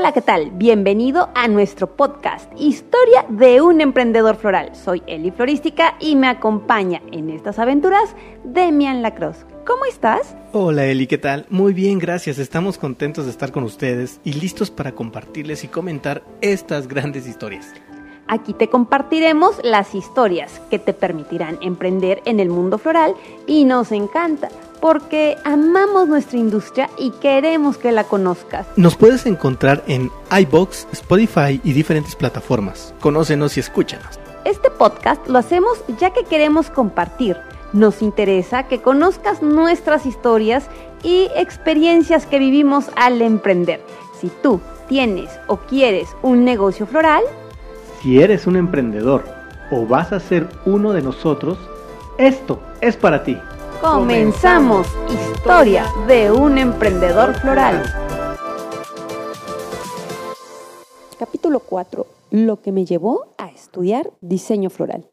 Hola, ¿qué tal? Bienvenido a nuestro podcast Historia de un emprendedor floral. Soy Eli Florística y me acompaña en estas aventuras Demian Lacrosse. ¿Cómo estás? Hola Eli, ¿qué tal? Muy bien, gracias. Estamos contentos de estar con ustedes y listos para compartirles y comentar estas grandes historias. Aquí te compartiremos las historias que te permitirán emprender en el mundo floral y nos encanta porque amamos nuestra industria y queremos que la conozcas. Nos puedes encontrar en iBox, Spotify y diferentes plataformas. Conócenos y escúchanos. Este podcast lo hacemos ya que queremos compartir. Nos interesa que conozcas nuestras historias y experiencias que vivimos al emprender. Si tú tienes o quieres un negocio floral, si eres un emprendedor o vas a ser uno de nosotros, esto es para ti. Comenzamos Historia de un emprendedor floral. Capítulo 4. Lo que me llevó a estudiar diseño floral.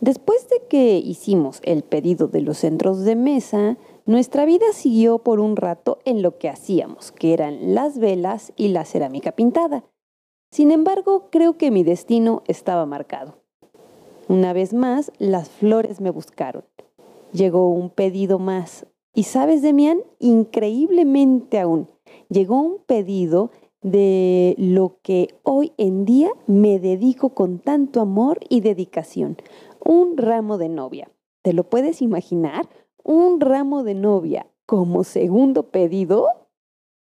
Después de que hicimos el pedido de los centros de mesa, nuestra vida siguió por un rato en lo que hacíamos, que eran las velas y la cerámica pintada. Sin embargo, creo que mi destino estaba marcado. Una vez más, las flores me buscaron llegó un pedido más. Y sabes, Demian, increíblemente aún, llegó un pedido de lo que hoy en día me dedico con tanto amor y dedicación. Un ramo de novia. ¿Te lo puedes imaginar? Un ramo de novia como segundo pedido.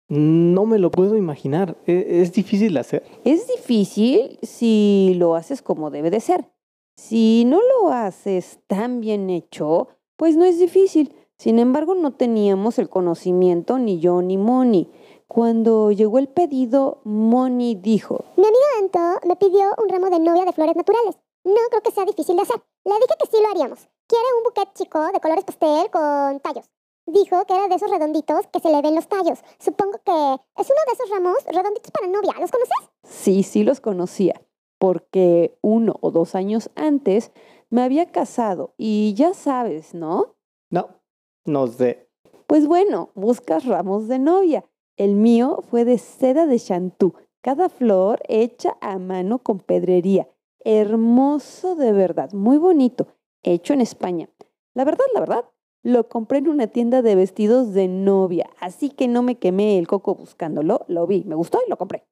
No me lo puedo imaginar. ¿E-, ¿Es, difícil hacer? Es difícil si lo haces como debe de ser. Si no lo haces tan bien hecho, pues no es difícil. Sin embargo, no teníamos el conocimiento ni yo ni Moni. Cuando llegó el pedido, Moni dijo, Mi amigo Anto me pidió un ramo de novia de flores naturales. No creo que sea difícil de hacer. Le dije que sí lo haríamos. Quiere un buquet chico de colores pastel con tallos. Dijo que era de esos redonditos que se le ven los tallos. Supongo que es uno de esos ramos redonditos para novia. ¿Los conoces? Sí, sí los conocía, porque uno o dos años antes me había casado y ya sabes, ¿no? No, no sé. Pues bueno, buscas ramos de novia. El mío fue de seda de chantú, cada flor hecha a mano con pedrería. Hermoso de verdad, muy bonito, hecho en España. La verdad, la verdad, lo compré en una tienda de vestidos de novia, así que no me quemé el coco buscándolo, lo vi, me gustó y lo compré.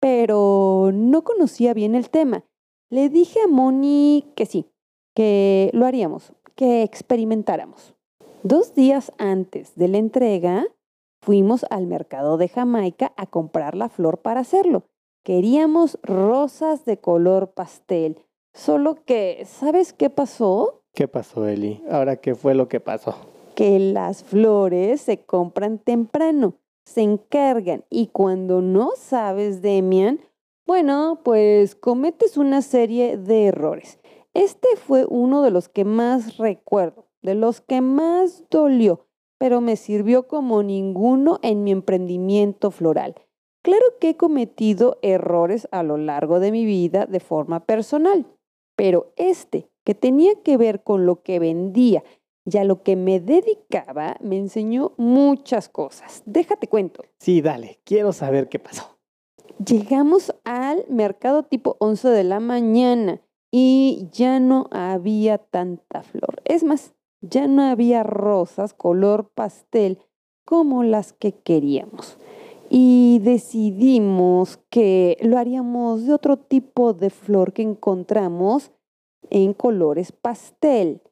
Pero no conocía bien el tema. Le dije a Moni que sí, que lo haríamos, que experimentáramos. Dos días antes de la entrega, fuimos al mercado de Jamaica a comprar la flor para hacerlo. Queríamos rosas de color pastel, solo que, ¿sabes qué pasó? ¿Qué pasó, Eli? Ahora, ¿qué fue lo que pasó? Que las flores se compran temprano, se encargan y cuando no sabes, Demian, bueno, pues cometes una serie de errores. Este fue uno de los que más recuerdo, de los que más dolió, pero me sirvió como ninguno en mi emprendimiento floral. Claro que he cometido errores a lo largo de mi vida de forma personal, pero este, que tenía que ver con lo que vendía y a lo que me dedicaba, me enseñó muchas cosas. Déjate cuento. Sí, dale, quiero saber qué pasó. Llegamos al mercado tipo 11 de la mañana y ya no había tanta flor. Es más, ya no había rosas color pastel como las que queríamos. Y decidimos que lo haríamos de otro tipo de flor que encontramos en colores pastel.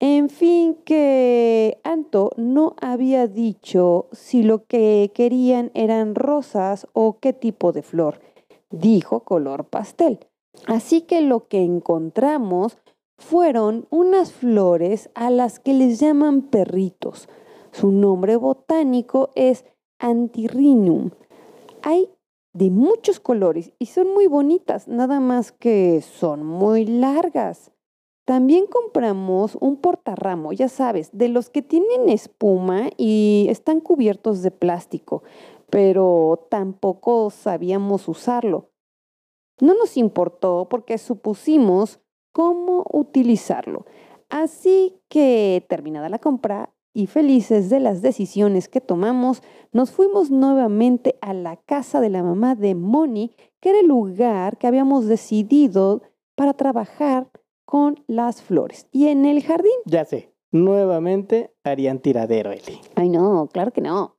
En fin, que Anto no había dicho si lo que querían eran rosas o qué tipo de flor. Dijo color pastel. Así que lo que encontramos fueron unas flores a las que les llaman perritos. Su nombre botánico es Antirrhinum. Hay de muchos colores y son muy bonitas, nada más que son muy largas. También compramos un portarramo, ya sabes, de los que tienen espuma y están cubiertos de plástico, pero tampoco sabíamos usarlo. No nos importó porque supusimos cómo utilizarlo. Así que, terminada la compra, y felices de las decisiones que tomamos, nos fuimos nuevamente a la casa de la mamá de Moni, que era el lugar que habíamos decidido para trabajar con las flores. Y en el jardín. Ya sé, nuevamente harían tiradero, Eli. Ay, no, claro que no.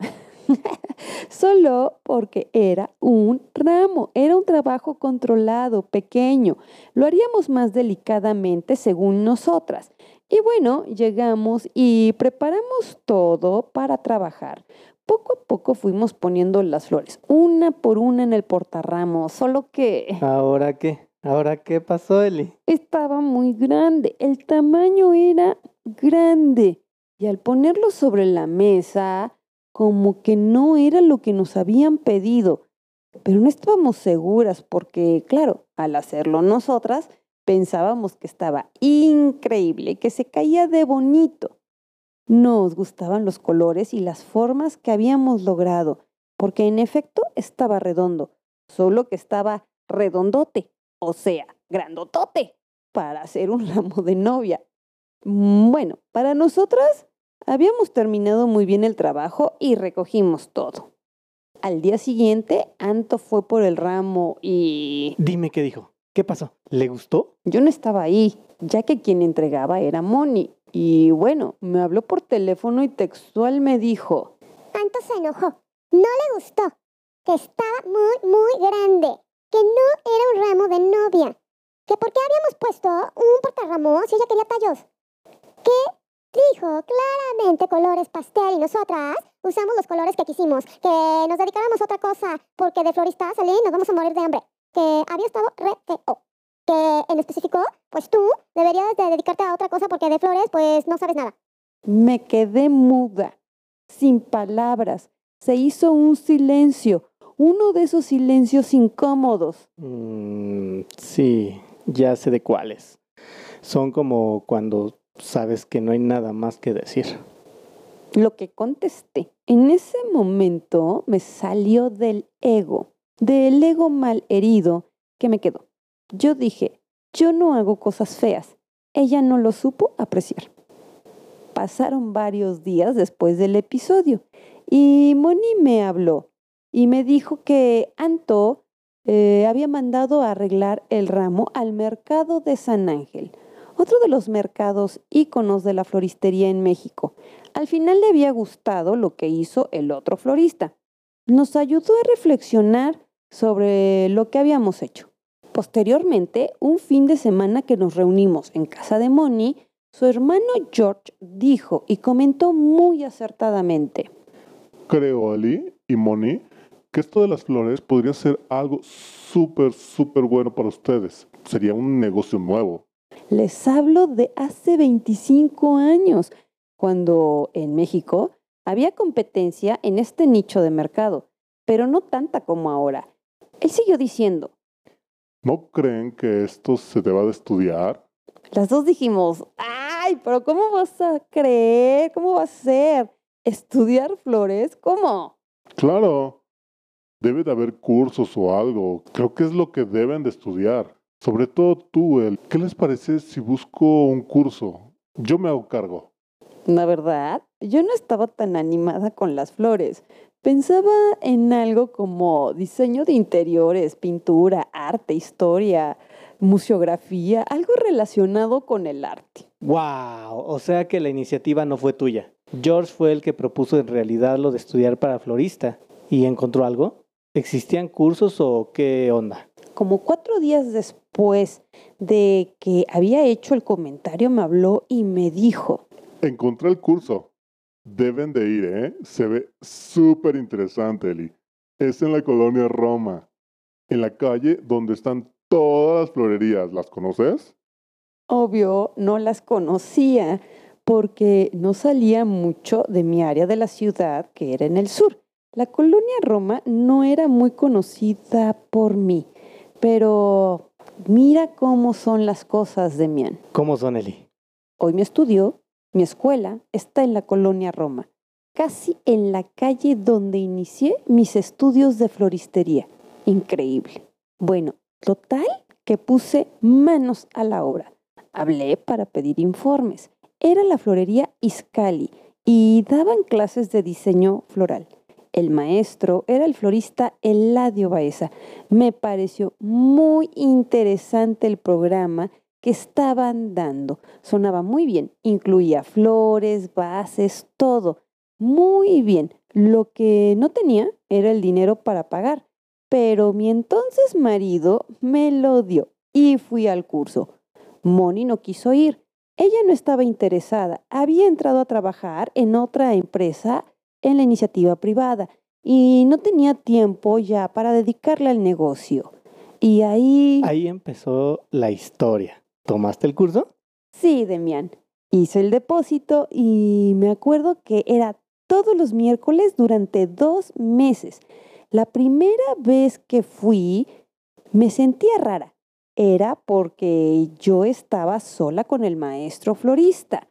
Solo porque era un ramo, era un trabajo controlado, pequeño. Lo haríamos más delicadamente según nosotras. Y bueno, llegamos y preparamos todo para trabajar. Poco a poco fuimos poniendo las flores, una por una en el portarramo, solo que... ¿Ahora qué? ¿Ahora qué pasó, Eli? Estaba muy grande, el tamaño era grande. Y al ponerlo sobre la mesa, como que no era lo que nos habían pedido. Pero no estábamos seguras porque, claro, al hacerlo nosotras, pensábamos que estaba increíble, que se caía de bonito. Nos gustaban los colores y las formas que habíamos logrado, porque en efecto estaba redondo, solo que estaba redondote, o sea, grandotote, para hacer un ramo de novia. Bueno, para nosotras habíamos terminado muy bien el trabajo y recogimos todo. Al día siguiente, Anto fue por el ramo y... Dime qué dijo. ¿Qué pasó? ¿Le gustó? Yo no estaba ahí, ya que quien entregaba era Moni. Y bueno, me habló por teléfono y textual me dijo... Anto se enojó. No le gustó. Que estaba muy, muy grande. Que no era un ramo de novia. Que por qué habíamos puesto un portarramos si ella quería tallos. Que dijo claramente colores pastel y nosotras usamos los colores que quisimos. Que nos dedicáramos a otra cosa porque de florista salí y nos vamos a morir de hambre que había estado re feo. Que en específico, pues tú deberías de dedicarte a otra cosa porque de flores, pues no sabes nada. Me quedé muda, sin palabras. Se hizo un silencio, uno de esos silencios incómodos. Mm, sí, ya sé de cuáles. Son como cuando sabes que no hay nada más que decir. Lo que contesté en ese momento me salió del ego del ego mal herido que me quedó. Yo dije, yo no hago cosas feas. Ella no lo supo apreciar. Pasaron varios días después del episodio y Moni me habló y me dijo que Anto eh, había mandado a arreglar el ramo al mercado de San Ángel, otro de los mercados íconos de la floristería en México. Al final le había gustado lo que hizo el otro florista. Nos ayudó a reflexionar sobre lo que habíamos hecho. Posteriormente, un fin de semana que nos reunimos en casa de Moni, su hermano George dijo y comentó muy acertadamente. Creo, Ali y Moni, que esto de las flores podría ser algo súper, súper bueno para ustedes. Sería un negocio nuevo. Les hablo de hace 25 años, cuando en México había competencia en este nicho de mercado, pero no tanta como ahora. Él siguió diciendo. ¿No creen que esto se deba de estudiar? Las dos dijimos, ay, pero ¿cómo vas a creer? ¿Cómo va a ser? ¿Estudiar flores? ¿Cómo? Claro. Debe de haber cursos o algo. Creo que es lo que deben de estudiar. Sobre todo tú, El. ¿Qué les parece si busco un curso? Yo me hago cargo. La verdad, yo no estaba tan animada con las flores. Pensaba en algo como diseño de interiores, pintura, arte, historia, museografía, algo relacionado con el arte. ¡Wow! O sea que la iniciativa no fue tuya. George fue el que propuso en realidad lo de estudiar para florista. ¿Y encontró algo? ¿Existían cursos o qué onda? Como cuatro días después de que había hecho el comentario, me habló y me dijo. Encontré el curso. Deben de ir, ¿eh? Se ve súper interesante, Eli. Es en la colonia Roma, en la calle donde están todas las florerías. ¿Las conoces? Obvio, no las conocía porque no salía mucho de mi área de la ciudad, que era en el sur. La colonia Roma no era muy conocida por mí, pero mira cómo son las cosas, Demian. ¿Cómo son, Eli? Hoy me estudió mi escuela está en la colonia Roma, casi en la calle donde inicié mis estudios de floristería. Increíble. Bueno, total que puse manos a la obra. Hablé para pedir informes. Era la florería Iscali y daban clases de diseño floral. El maestro era el florista Eladio Baeza. Me pareció muy interesante el programa que estaban dando. Sonaba muy bien, incluía flores, bases, todo. Muy bien. Lo que no tenía era el dinero para pagar, pero mi entonces marido me lo dio y fui al curso. Moni no quiso ir. Ella no estaba interesada. Había entrado a trabajar en otra empresa en la iniciativa privada y no tenía tiempo ya para dedicarle al negocio. Y ahí... Ahí empezó la historia. ¿Tomaste el curso? Sí, Demián. Hice el depósito y me acuerdo que era todos los miércoles durante dos meses. La primera vez que fui me sentía rara. Era porque yo estaba sola con el maestro florista.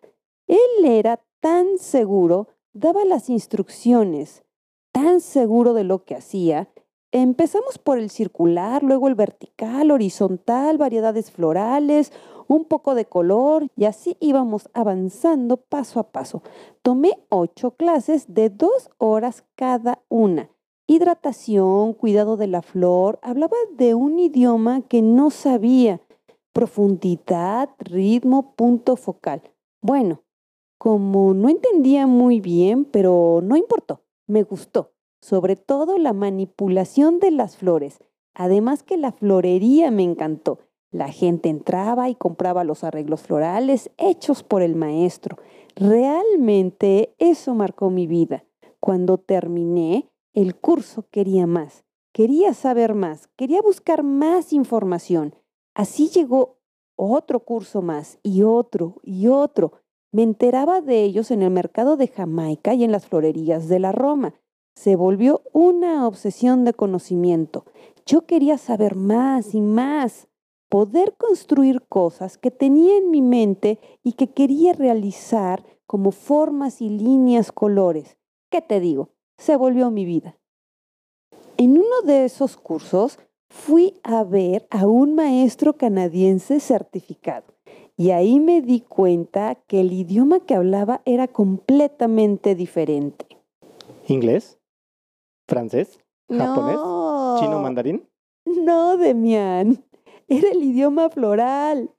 Él era tan seguro daba las instrucciones, tan seguro de lo que hacía. Empezamos por el circular, luego el vertical, horizontal, variedades florales, un poco de color y así íbamos avanzando paso a paso. Tomé ocho clases de dos horas cada una. Hidratación, cuidado de la flor, hablaba de un idioma que no sabía. Profundidad, ritmo, punto focal. Bueno, como no entendía muy bien, pero no importó, me gustó, sobre todo la manipulación de las flores, además que la florería me encantó. La gente entraba y compraba los arreglos florales hechos por el maestro. Realmente eso marcó mi vida. Cuando terminé el curso quería más, quería saber más, quería buscar más información. Así llegó otro curso más y otro y otro. Me enteraba de ellos en el mercado de Jamaica y en las florerías de la Roma. Se volvió una obsesión de conocimiento. Yo quería saber más y más, poder construir cosas que tenía en mi mente y que quería realizar como formas y líneas, colores. ¿Qué te digo? Se volvió mi vida. En uno de esos cursos fui a ver a un maestro canadiense certificado. Y ahí me di cuenta que el idioma que hablaba era completamente diferente. ¿Inglés? ¿Francés? ¿Japonés? No. ¿Chino mandarín? No, Demián. Era el idioma floral.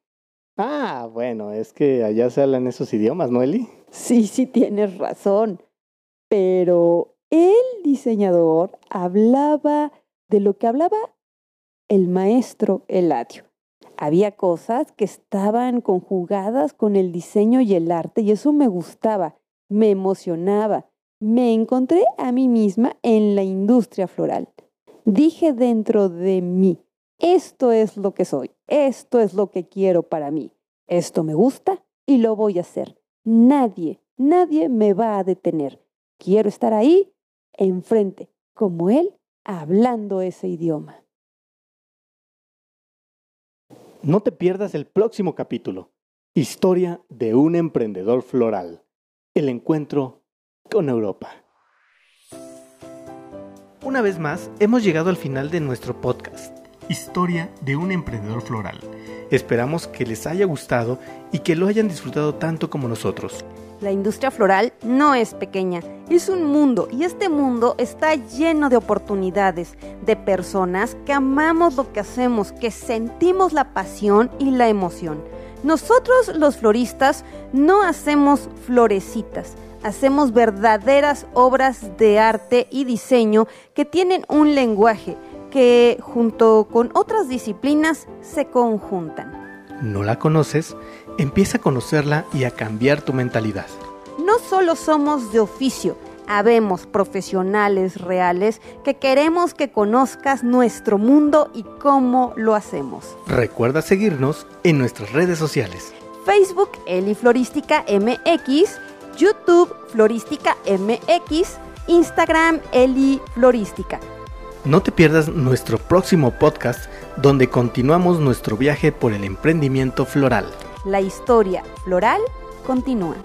Ah, bueno, es que allá se hablan esos idiomas, ¿no, Eli? Sí, sí tienes razón. Pero el diseñador hablaba de lo que hablaba el maestro Eladio. Había cosas que estaban conjugadas con el diseño y el arte y eso me gustaba, me emocionaba. Me encontré a mí misma en la industria floral. Dije dentro de mí, esto es lo que soy, esto es lo que quiero para mí, esto me gusta y lo voy a hacer. Nadie, nadie me va a detener. Quiero estar ahí, enfrente, como él, hablando ese idioma. No te pierdas el próximo capítulo. Historia de un emprendedor floral. El encuentro con Europa. Una vez más, hemos llegado al final de nuestro podcast. Historia de un emprendedor floral. Esperamos que les haya gustado y que lo hayan disfrutado tanto como nosotros. La industria floral no es pequeña, es un mundo y este mundo está lleno de oportunidades, de personas que amamos lo que hacemos, que sentimos la pasión y la emoción. Nosotros los floristas no hacemos florecitas, hacemos verdaderas obras de arte y diseño que tienen un lenguaje que junto con otras disciplinas se conjuntan. ¿No la conoces? Empieza a conocerla y a cambiar tu mentalidad. No solo somos de oficio, habemos profesionales reales que queremos que conozcas nuestro mundo y cómo lo hacemos. Recuerda seguirnos en nuestras redes sociales. Facebook Eli Florística MX, YouTube Florística MX, Instagram Eli Florística. No te pierdas nuestro próximo podcast donde continuamos nuestro viaje por el emprendimiento floral. La historia floral continúa.